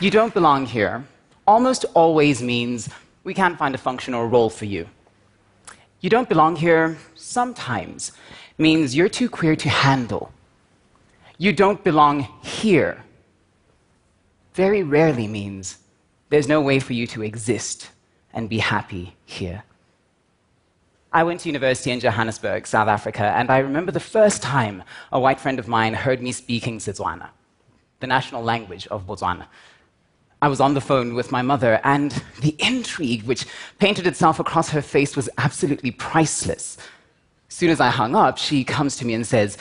You don't belong here almost always means we can't find a functional role for you. You don't belong here sometimes means you're too queer to handle. You don't belong here very rarely means there's no way for you to exist and be happy here. I went to university in Johannesburg, South Africa, and I remember the first time a white friend of mine heard me speaking Setswana, the national language of Botswana. I was on the phone with my mother, and the intrigue which painted itself across her face was absolutely priceless. As soon as I hung up, she comes to me and says,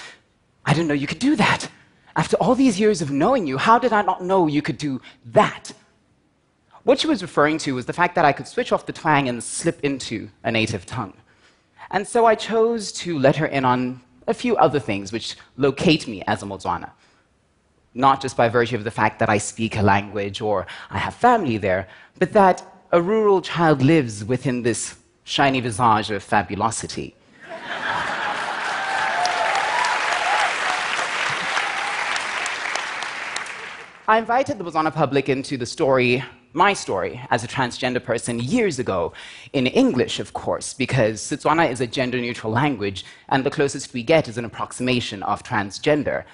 I didn't know you could do that. After all these years of knowing you, how did I not know you could do that? What she was referring to was the fact that I could switch off the twang and slip into a native tongue. And so I chose to let her in on a few other things which locate me as a Motswana not just by virtue of the fact that I speak a language or I have family there, but that a rural child lives within this shiny visage of fabulosity. I invited the Botswana public into the story, my story, as a transgender person years ago, in English, of course, because Setswana is a gender neutral language, and the closest we get is an approximation of transgender.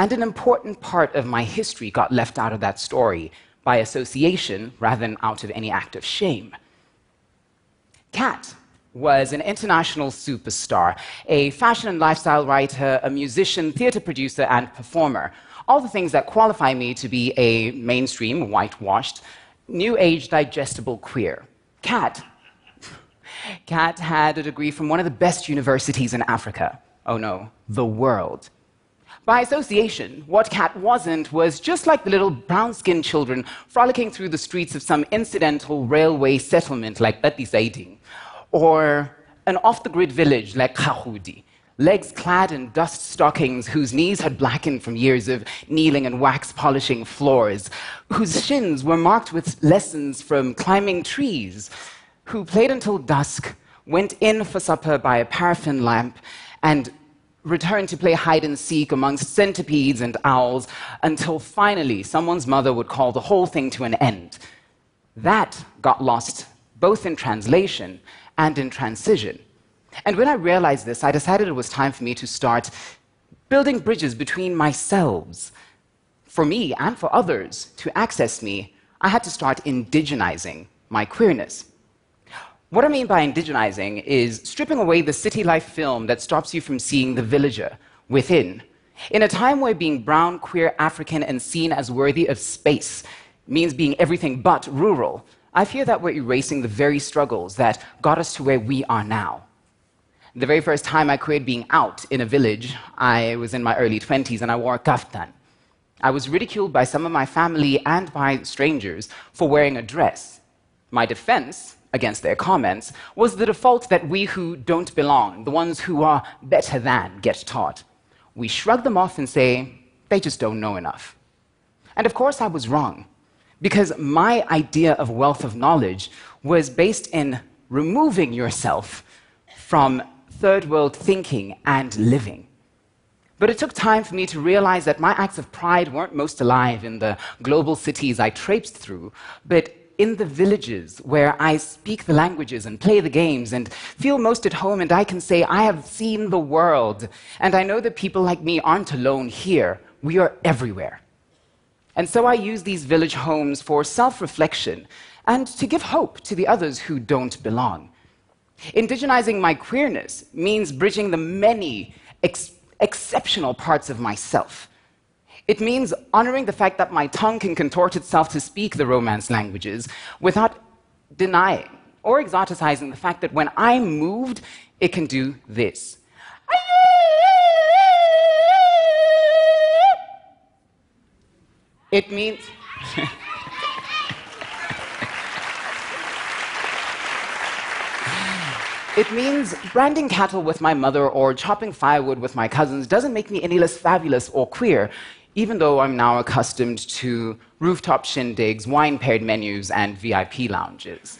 And an important part of my history got left out of that story by association rather than out of any act of shame. Kat was an international superstar, a fashion and lifestyle writer, a musician, theater producer, and performer. All the things that qualify me to be a mainstream, whitewashed, new age digestible queer. Kat. Kat had a degree from one of the best universities in Africa. Oh no, the world. By association, what Kat wasn't was just like the little brown skinned children frolicking through the streets of some incidental railway settlement like Betisaiding, or an off the grid village like Kahudi, legs clad in dust stockings whose knees had blackened from years of kneeling and wax polishing floors, whose shins were marked with lessons from climbing trees, who played until dusk, went in for supper by a paraffin lamp, and returned to play hide and seek amongst centipedes and owls until finally someone's mother would call the whole thing to an end. That got lost both in translation and in transition. And when I realized this, I decided it was time for me to start building bridges between myself. For me and for others to access me, I had to start indigenizing my queerness. What I mean by indigenizing is stripping away the city life film that stops you from seeing the villager within. In a time where being brown, queer, African, and seen as worthy of space means being everything but rural, I fear that we're erasing the very struggles that got us to where we are now. The very first time I queered being out in a village, I was in my early 20s and I wore a kaftan. I was ridiculed by some of my family and by strangers for wearing a dress. My defense against their comments was the default that we who don't belong, the ones who are better than, get taught. We shrug them off and say, they just don't know enough. And of course, I was wrong, because my idea of wealth of knowledge was based in removing yourself from third world thinking and living. But it took time for me to realize that my acts of pride weren't most alive in the global cities I traipsed through, but in the villages where I speak the languages and play the games and feel most at home, and I can say, I have seen the world. And I know that people like me aren't alone here. We are everywhere. And so I use these village homes for self reflection and to give hope to the others who don't belong. Indigenizing my queerness means bridging the many ex- exceptional parts of myself it means honoring the fact that my tongue can contort itself to speak the Romance languages without denying or exoticizing the fact that when I'm moved, it can do this. It means. It means branding cattle with my mother or chopping firewood with my cousins doesn't make me any less fabulous or queer even though I'm now accustomed to rooftop shindigs, wine paired menus, and VIP lounges.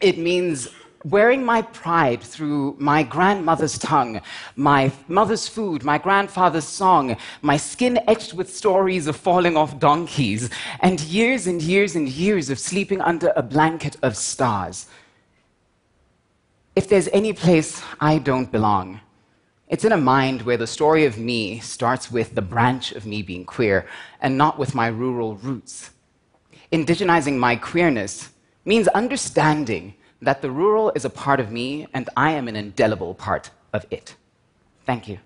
it means wearing my pride through my grandmother's tongue, my mother's food, my grandfather's song, my skin etched with stories of falling off donkeys, and years and years and years of sleeping under a blanket of stars. If there's any place I don't belong, it's in a mind where the story of me starts with the branch of me being queer and not with my rural roots. Indigenizing my queerness means understanding that the rural is a part of me and I am an indelible part of it. Thank you.